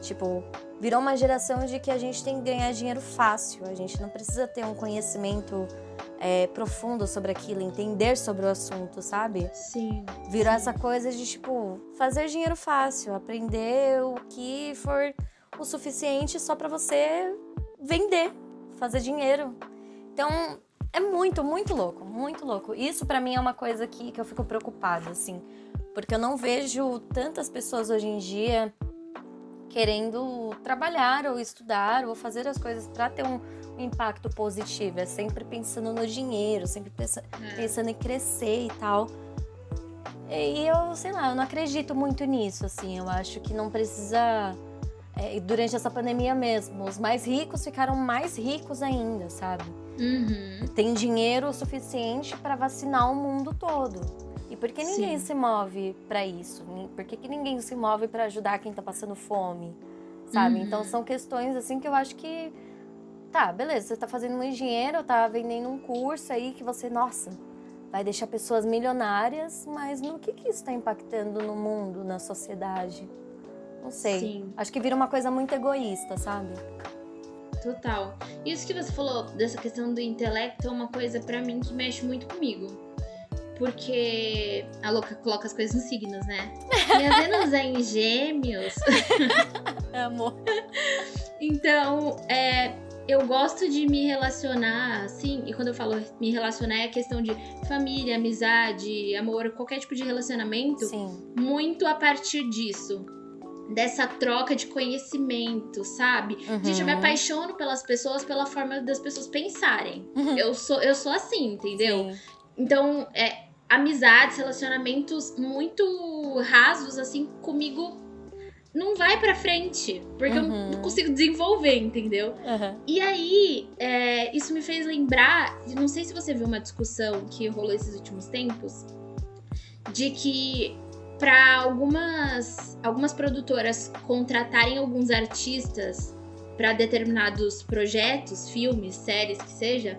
Tipo, virou uma geração de que a gente tem que ganhar dinheiro fácil, a gente não precisa ter um conhecimento é, profundo sobre aquilo, entender sobre o assunto, sabe? Sim. Virou sim. essa coisa de, tipo, fazer dinheiro fácil, aprender o que for o suficiente só para você vender, fazer dinheiro. Então, é muito, muito louco, muito louco. Isso para mim é uma coisa que, que eu fico preocupada, assim. Porque eu não vejo tantas pessoas hoje em dia querendo trabalhar ou estudar ou fazer as coisas para ter um, um, impacto positivo. É sempre pensando no dinheiro, sempre pensa, é. pensando em crescer e tal. E eu, sei lá, eu não acredito muito nisso, assim. Eu acho que não precisa. É, durante essa pandemia mesmo, os mais ricos ficaram mais ricos ainda, sabe? Uhum. Tem dinheiro suficiente para vacinar o mundo todo. E por que ninguém Sim. se move para isso? Por que, que ninguém se move para ajudar quem tá passando fome? Sabe? Uhum. Então são questões assim que eu acho que. Tá, beleza, você tá fazendo um engenheiro, tá vendendo um curso aí que você, nossa, vai deixar pessoas milionárias, mas no que, que isso está impactando no mundo, na sociedade? Não sei. Sim. Acho que vira uma coisa muito egoísta, sabe? Total. Isso que você falou dessa questão do intelecto é uma coisa para mim que mexe muito comigo porque a louca coloca as coisas nos signos, né? Minha Vênus é em gêmeos. Amor. então, é, eu gosto de me relacionar, assim, e quando eu falo me relacionar é a questão de família, amizade, amor, qualquer tipo de relacionamento, Sim. muito a partir disso. dessa troca de conhecimento, sabe? Uhum. Gente, eu me apaixono pelas pessoas pela forma das pessoas pensarem. Uhum. Eu sou eu sou assim, entendeu? Sim. Então, é, amizades, relacionamentos muito rasos assim comigo não vai pra frente, porque uhum. eu não uhum. consigo desenvolver, entendeu? Uhum. E aí, é, isso me fez lembrar, não sei se você viu uma discussão que rolou esses últimos tempos, de que para algumas, algumas produtoras contratarem alguns artistas para determinados projetos, filmes, séries, que seja,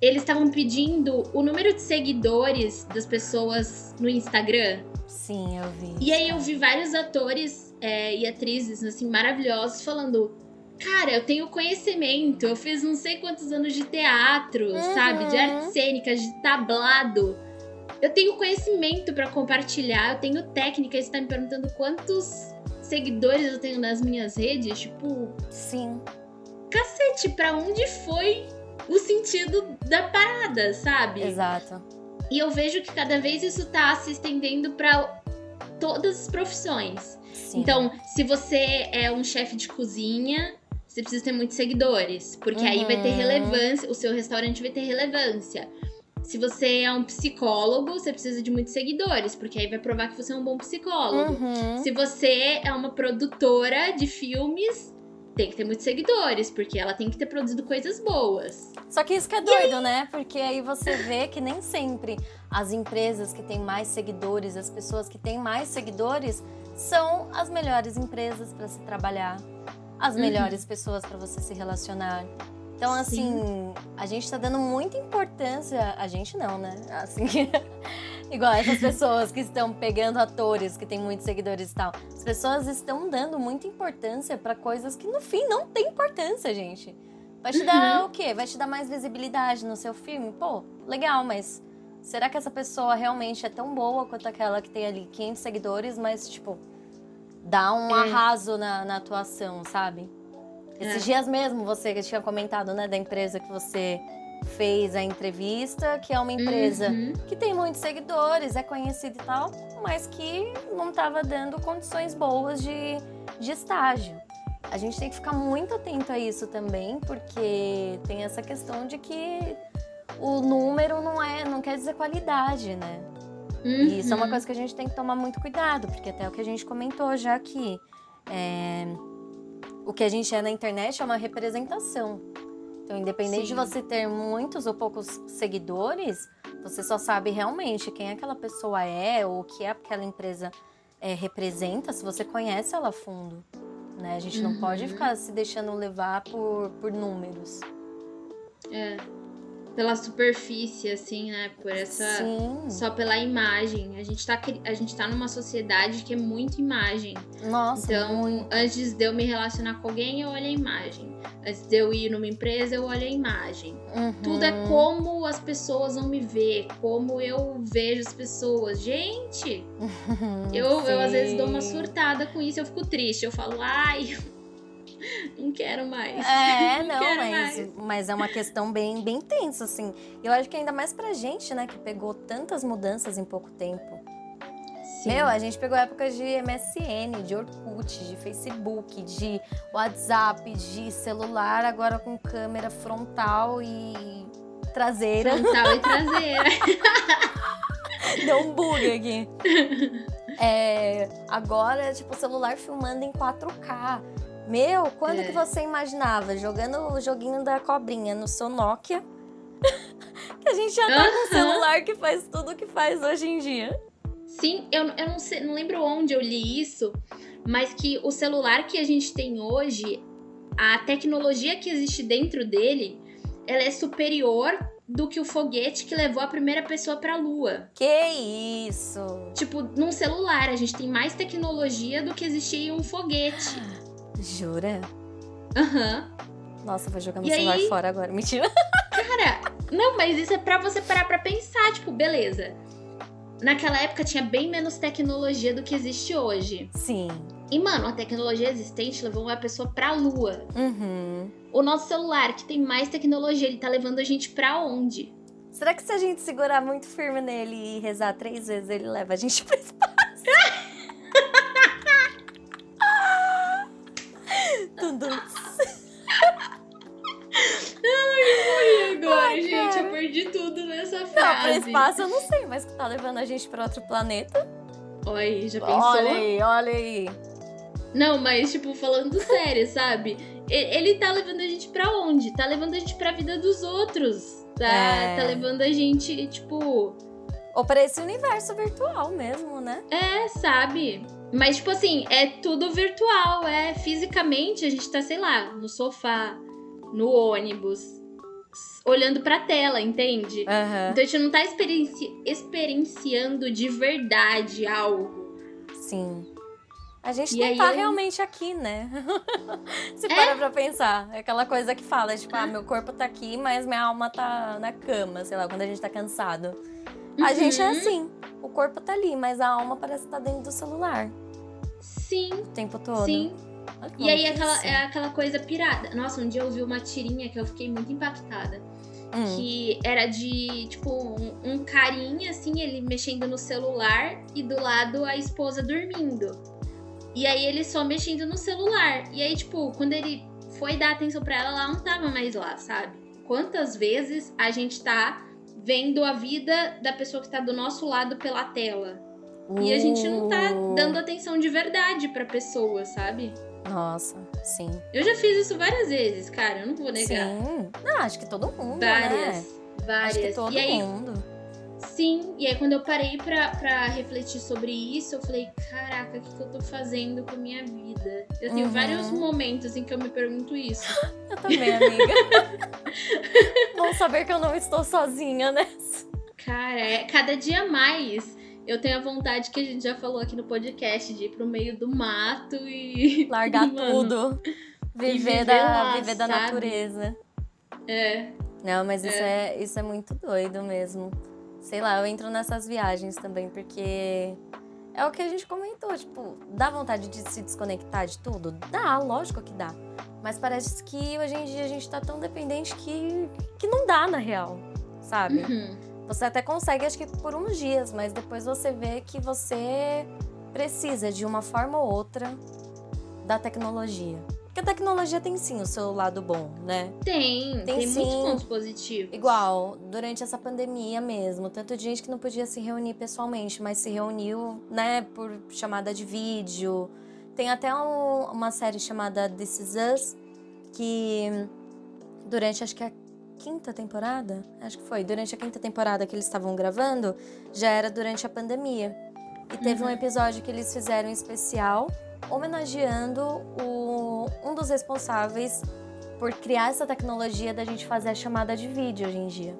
eles estavam pedindo o número de seguidores das pessoas no Instagram. Sim, eu vi. E aí eu vi vários atores é, e atrizes assim maravilhosos falando cara, eu tenho conhecimento, eu fiz não sei quantos anos de teatro, uhum. sabe? De artes cênicas, de tablado. Eu tenho conhecimento para compartilhar, eu tenho técnica. Você tá me perguntando quantos seguidores eu tenho nas minhas redes? Tipo. Sim. Cacete, pra onde foi o sentido da parada, sabe? Exato. E eu vejo que cada vez isso tá se estendendo para todas as profissões. Sim. Então, se você é um chefe de cozinha, você precisa ter muitos seguidores, porque uhum. aí vai ter uhum. relevância, o seu restaurante vai ter relevância. Se você é um psicólogo, você precisa de muitos seguidores, porque aí vai provar que você é um bom psicólogo. Uhum. Se você é uma produtora de filmes, tem que ter muitos seguidores, porque ela tem que ter produzido coisas boas. Só que isso que é doido, né? Porque aí você vê que nem sempre as empresas que têm mais seguidores, as pessoas que têm mais seguidores, são as melhores empresas para se trabalhar, as uhum. melhores uhum. pessoas para você se relacionar. Então, assim, Sim. a gente tá dando muita importância. A gente não, né? Assim, igual essas pessoas que estão pegando atores que têm muitos seguidores e tal. As pessoas estão dando muita importância para coisas que no fim não tem importância, gente. Vai te dar uhum. o quê? Vai te dar mais visibilidade no seu filme? Pô, legal, mas será que essa pessoa realmente é tão boa quanto aquela que tem ali 500 seguidores, mas, tipo, dá um é. arraso na, na atuação, sabe? Esses é. dias mesmo você tinha comentado, né, da empresa que você fez a entrevista, que é uma empresa uhum. que tem muitos seguidores, é conhecida e tal, mas que não estava dando condições boas de, de estágio. A gente tem que ficar muito atento a isso também, porque tem essa questão de que o número não é, não quer dizer qualidade, né? Uhum. E isso é uma uhum. coisa que a gente tem que tomar muito cuidado, porque até o que a gente comentou já aqui. É, o que a gente é na internet é uma representação. Então, independente Sim. de você ter muitos ou poucos seguidores, você só sabe realmente quem aquela pessoa é ou o que aquela empresa é, representa se você conhece ela a fundo. Né? A gente uhum. não pode uhum. ficar se deixando levar por, por números. É pela superfície, assim, né? Por essa. Sim. Só pela imagem. A gente, tá, a gente tá numa sociedade que é muito imagem. Nossa. Então, muito. antes de eu me relacionar com alguém, eu olho a imagem. Antes de eu ir numa empresa, eu olho a imagem. Uhum. Tudo é como as pessoas vão me ver, como eu vejo as pessoas. Gente, eu, eu às vezes dou uma surtada com isso, eu fico triste. Eu falo, ai, não quero mais. É, não, não mas, mas é uma questão bem, bem tensa, assim. Eu acho que ainda mais pra gente, né, que pegou tantas mudanças em pouco tempo. Sim. Meu, a gente pegou épocas de MSN, de Orkut, de Facebook, de WhatsApp, de celular, agora com câmera frontal e traseira. Frontal e traseira. Deu um bug aqui. É, agora, tipo, celular filmando em 4K. Meu, quando é. que você imaginava jogando o joguinho da cobrinha no seu Nokia? que a gente já tá com um celular que faz tudo o que faz hoje em dia. Sim, eu, eu não, sei, não lembro onde eu li isso, mas que o celular que a gente tem hoje, a tecnologia que existe dentro dele, ela é superior do que o foguete que levou a primeira pessoa para a Lua. Que isso! Tipo, num celular, a gente tem mais tecnologia do que existia em um foguete. Jura? Aham. Uhum. Nossa, vou jogar meu e celular aí... fora agora. Mentira. Cara, não, mas isso é pra você parar pra pensar. Tipo, beleza. Naquela época tinha bem menos tecnologia do que existe hoje. Sim. E, mano, a tecnologia existente levou uma pessoa pra lua. Uhum. O nosso celular, que tem mais tecnologia, ele tá levando a gente pra onde? Será que se a gente segurar muito firme nele e rezar três vezes, ele leva a gente pro espaço? Tunduts. Ai, eu morri agora, Ai, gente. Eu perdi tudo nessa frase. Não, pro espaço eu não sei, mas que tá levando a gente pra outro planeta. Olha aí, já pensou? Olha aí, olha aí. Não, mas, tipo, falando sério, sabe? Ele tá levando a gente pra onde? Tá levando a gente pra vida dos outros. Tá, é. tá levando a gente, tipo. Ou pra esse universo virtual mesmo, né? É, sabe? Mas, tipo assim, é tudo virtual, é fisicamente, a gente tá, sei lá, no sofá, no ônibus, olhando pra tela, entende? Uhum. Então a gente não tá experienci experienciando de verdade algo. Sim. A gente e não tá eu... realmente aqui, né? Se é? para pra pensar. É aquela coisa que fala, tipo, ah, meu corpo tá aqui, mas minha alma tá na cama, sei lá, quando a gente tá cansado. Uhum. A gente é assim. O corpo tá ali, mas a alma parece estar tá dentro do celular. Sim. O tempo todo. Sim. E aí aquela, é aquela coisa pirada. Nossa, um dia eu vi uma tirinha que eu fiquei muito impactada. Hum. Que era de, tipo, um, um carinha, assim, ele mexendo no celular e do lado a esposa dormindo. E aí ele só mexendo no celular. E aí, tipo, quando ele foi dar atenção para ela, ela não tava mais lá, sabe? Quantas vezes a gente tá vendo a vida da pessoa que tá do nosso lado pela tela? E a gente não tá uh. dando atenção de verdade pra pessoa, sabe? Nossa, sim. Eu já fiz isso várias vezes, cara, eu não vou negar. Sim. Não, acho que todo mundo, várias, né? Várias. Acho que todo aí, mundo. Sim, e aí quando eu parei pra, pra refletir sobre isso, eu falei, caraca, o que, que eu tô fazendo com a minha vida? Eu tenho uhum. vários momentos em que eu me pergunto isso. eu também, amiga. Bom saber que eu não estou sozinha nessa. Cara, é, cada dia mais eu tenho a vontade que a gente já falou aqui no podcast de ir pro meio do mato e. Largar Mano, tudo. Viver, viver da, lá, viver da natureza. É. Não, mas isso é. é, isso é muito doido mesmo. Sei lá, eu entro nessas viagens também, porque é o que a gente comentou, tipo, dá vontade de se desconectar de tudo? Dá, lógico que dá. Mas parece que hoje em dia a gente tá tão dependente que, que não dá, na real, sabe? Uhum. Você até consegue, acho que por uns dias, mas depois você vê que você precisa, de uma forma ou outra, da tecnologia. Porque a tecnologia tem sim o seu lado bom, né? Tem, tem, tem sim, muitos pontos positivos. Igual, durante essa pandemia mesmo, tanto de gente que não podia se reunir pessoalmente, mas se reuniu, né, por chamada de vídeo. Tem até um, uma série chamada This Is Us, que durante acho que a quinta temporada, acho que foi, durante a quinta temporada que eles estavam gravando, já era durante a pandemia. E teve uhum. um episódio que eles fizeram especial homenageando o, um dos responsáveis por criar essa tecnologia da gente fazer a chamada de vídeo hoje em dia.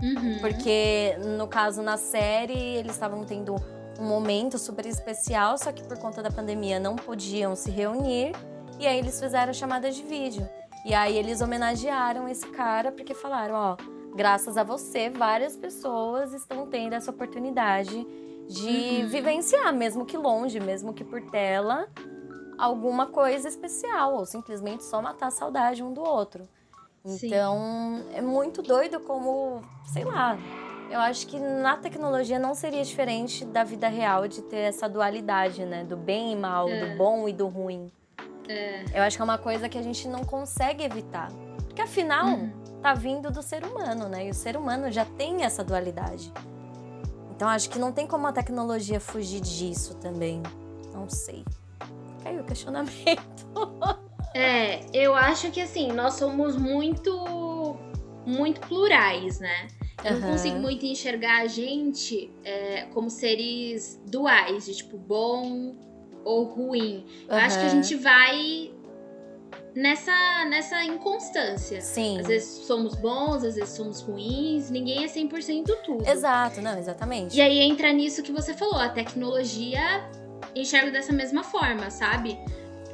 Uhum. Porque, no caso, na série, eles estavam tendo um momento super especial, só que por conta da pandemia não podiam se reunir. E aí eles fizeram a chamada de vídeo. E aí eles homenagearam esse cara porque falaram, ó, graças a você, várias pessoas estão tendo essa oportunidade de uhum. vivenciar, mesmo que longe, mesmo que por tela, alguma coisa especial, ou simplesmente só matar a saudade um do outro. Então, Sim. é muito doido como, sei lá, eu acho que na tecnologia não seria diferente da vida real de ter essa dualidade, né? Do bem e mal, é. do bom e do ruim. É. Eu acho que é uma coisa que a gente não consegue evitar. Porque afinal, uhum. tá vindo do ser humano, né? E o ser humano já tem essa dualidade. Então acho que não tem como a tecnologia fugir disso também. Não sei. Caiu o questionamento. é, eu acho que assim, nós somos muito muito plurais, né? Eu uhum. não consigo muito enxergar a gente é, como seres duais, de tipo bom, ou ruim. Eu uhum. acho que a gente vai nessa, nessa inconstância. Sim. Às vezes somos bons, às vezes somos ruins, ninguém é 100% tudo. Exato, não, exatamente. E aí entra nisso que você falou, a tecnologia enxerga dessa mesma forma, sabe?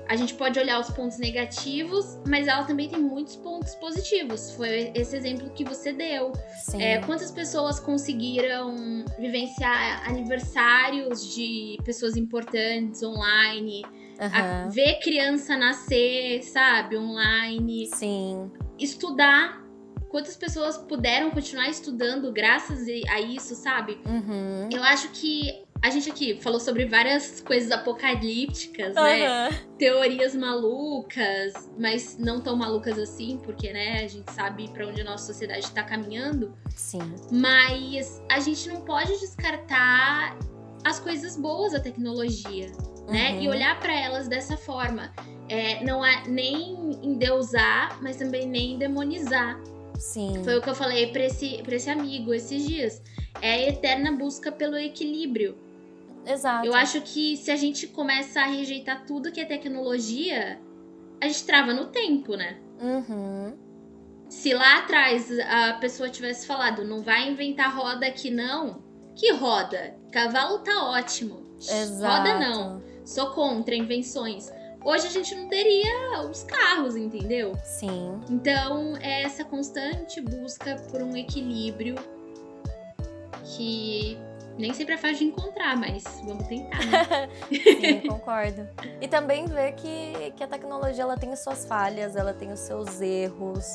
A gente pode olhar os pontos negativos, mas ela também tem muitos pontos positivos. Foi esse exemplo que você deu. É, quantas pessoas conseguiram vivenciar aniversários de pessoas importantes online? Uhum. ver criança nascer, sabe, online. Sim. Estudar. Quantas pessoas puderam continuar estudando graças a isso, sabe? Uhum. Eu acho que a gente aqui falou sobre várias coisas apocalípticas, né? Teorias malucas, mas não tão malucas assim, porque, né, a gente sabe para onde a nossa sociedade está caminhando. Sim. Mas a gente não pode descartar as coisas boas da tecnologia, né? Uhum. E olhar para elas dessa forma. É, não é nem endeusar, mas também nem demonizar. Sim. Foi o que eu falei para esse, pra esse amigo esses dias. É a eterna busca pelo equilíbrio. Exato. Eu acho que se a gente começa a rejeitar tudo que é tecnologia, a gente trava no tempo, né? Uhum. Se lá atrás a pessoa tivesse falado, não vai inventar roda aqui não, que roda? Cavalo tá ótimo. Exato. Roda não. Sou contra invenções. Hoje a gente não teria os carros, entendeu? Sim. Então é essa constante busca por um equilíbrio que nem sempre é fácil de encontrar, mas vamos tentar, né? Sim, concordo. E também ver que, que a tecnologia ela tem suas falhas, ela tem os seus erros.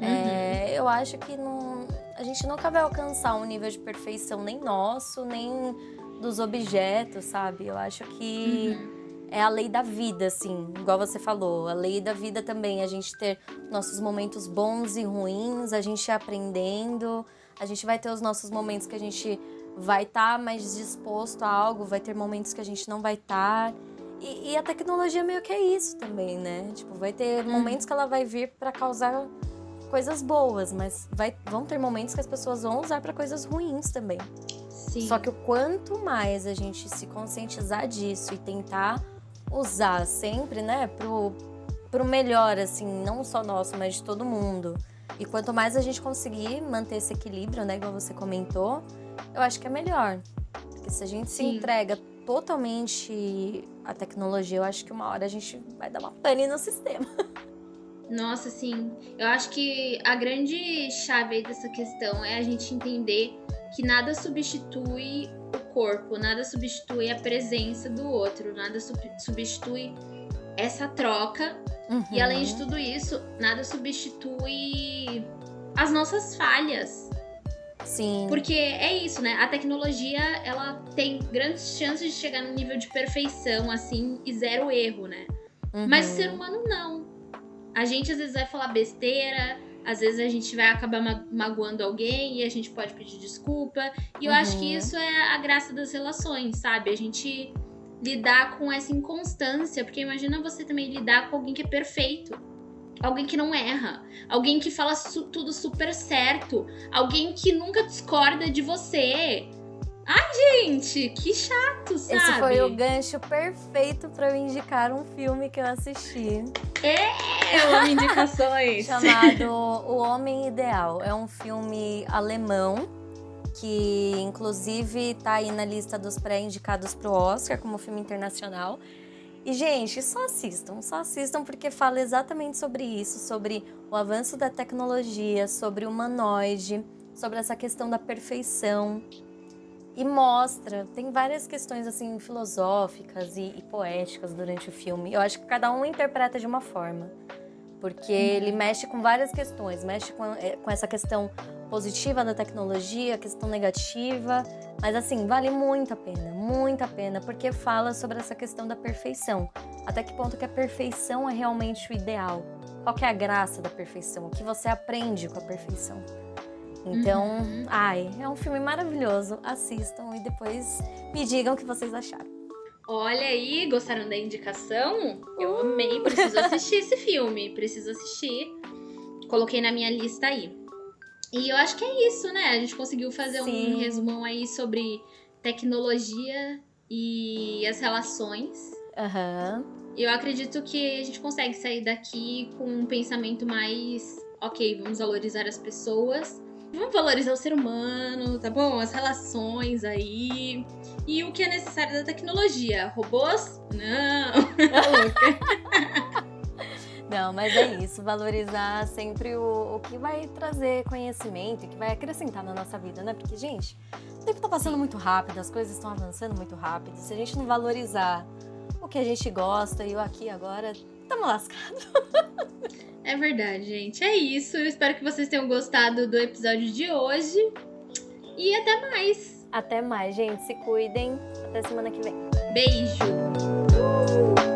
Uhum. É, eu acho que não, a gente nunca vai alcançar um nível de perfeição nem nosso, nem dos objetos, sabe? Eu acho que uhum. é a lei da vida, assim, igual você falou. A lei da vida também, a gente ter nossos momentos bons e ruins, a gente aprendendo, a gente vai ter os nossos momentos que a gente vai estar tá mais disposto a algo, vai ter momentos que a gente não vai estar. Tá. E, e, a tecnologia meio que é isso também, né? Tipo, vai ter hum. momentos que ela vai vir para causar coisas boas, mas vai, vão ter momentos que as pessoas vão usar para coisas ruins também. Sim. Só que o quanto mais a gente se conscientizar disso e tentar usar sempre, né, pro, pro melhor, assim, não só nosso, mas de todo mundo. E quanto mais a gente conseguir manter esse equilíbrio, né, como você comentou, eu acho que é melhor. Porque se a gente Sim. se entrega totalmente à tecnologia, eu acho que uma hora a gente vai dar uma pane no sistema. Nossa, sim. Eu acho que a grande chave dessa questão é a gente entender que nada substitui o corpo, nada substitui a presença do outro, nada substitui essa troca. Uhum. E além de tudo isso, nada substitui as nossas falhas. Sim. Porque é isso, né? A tecnologia, ela tem grandes chances de chegar no nível de perfeição, assim, e zero erro, né? Uhum. Mas o ser humano não. A gente às vezes vai falar besteira, às vezes a gente vai acabar magoando alguém e a gente pode pedir desculpa. E eu uhum. acho que uhum. isso é a graça das relações, sabe? A gente lidar com essa inconstância, porque imagina você também lidar com alguém que é perfeito alguém que não erra, alguém que fala su tudo super certo, alguém que nunca discorda de você. Ai, gente, que chato, sabe? Esse foi o gancho perfeito para eu indicar um filme que eu assisti. É, eu amo indicações. chamado O Homem Ideal. É um filme alemão que inclusive tá aí na lista dos pré-indicados pro Oscar como filme internacional. E, gente, só assistam, só assistam porque fala exatamente sobre isso, sobre o avanço da tecnologia, sobre o humanoide, sobre essa questão da perfeição. E mostra, tem várias questões assim filosóficas e, e poéticas durante o filme. Eu acho que cada um interpreta de uma forma porque ele mexe com várias questões, mexe com, eh, com essa questão positiva da tecnologia, questão negativa, mas assim, vale muito a pena, muito a pena, porque fala sobre essa questão da perfeição. Até que ponto que a perfeição é realmente o ideal? Qual que é a graça da perfeição? O que você aprende com a perfeição? Então, uhum. ai, é um filme maravilhoso. Assistam e depois me digam o que vocês acharam. Olha aí, gostaram da indicação? Eu amei, preciso assistir esse filme, preciso assistir. Coloquei na minha lista aí. E eu acho que é isso, né? A gente conseguiu fazer Sim. um resumão aí sobre tecnologia e as relações. Aham. Uhum. Eu acredito que a gente consegue sair daqui com um pensamento mais, ok, vamos valorizar as pessoas, vamos valorizar o ser humano, tá bom? As relações aí e o que é necessário da tecnologia. Robôs? Não. Não, mas é isso, valorizar sempre o, o que vai trazer conhecimento e que vai acrescentar na nossa vida, né? Porque, gente, o tempo tá passando muito rápido, as coisas estão avançando muito rápido. Se a gente não valorizar o que a gente gosta e o aqui agora, estamos lascados. É verdade, gente. É isso. Eu espero que vocês tenham gostado do episódio de hoje. E até mais! Até mais, gente. Se cuidem. Até semana que vem. Beijo!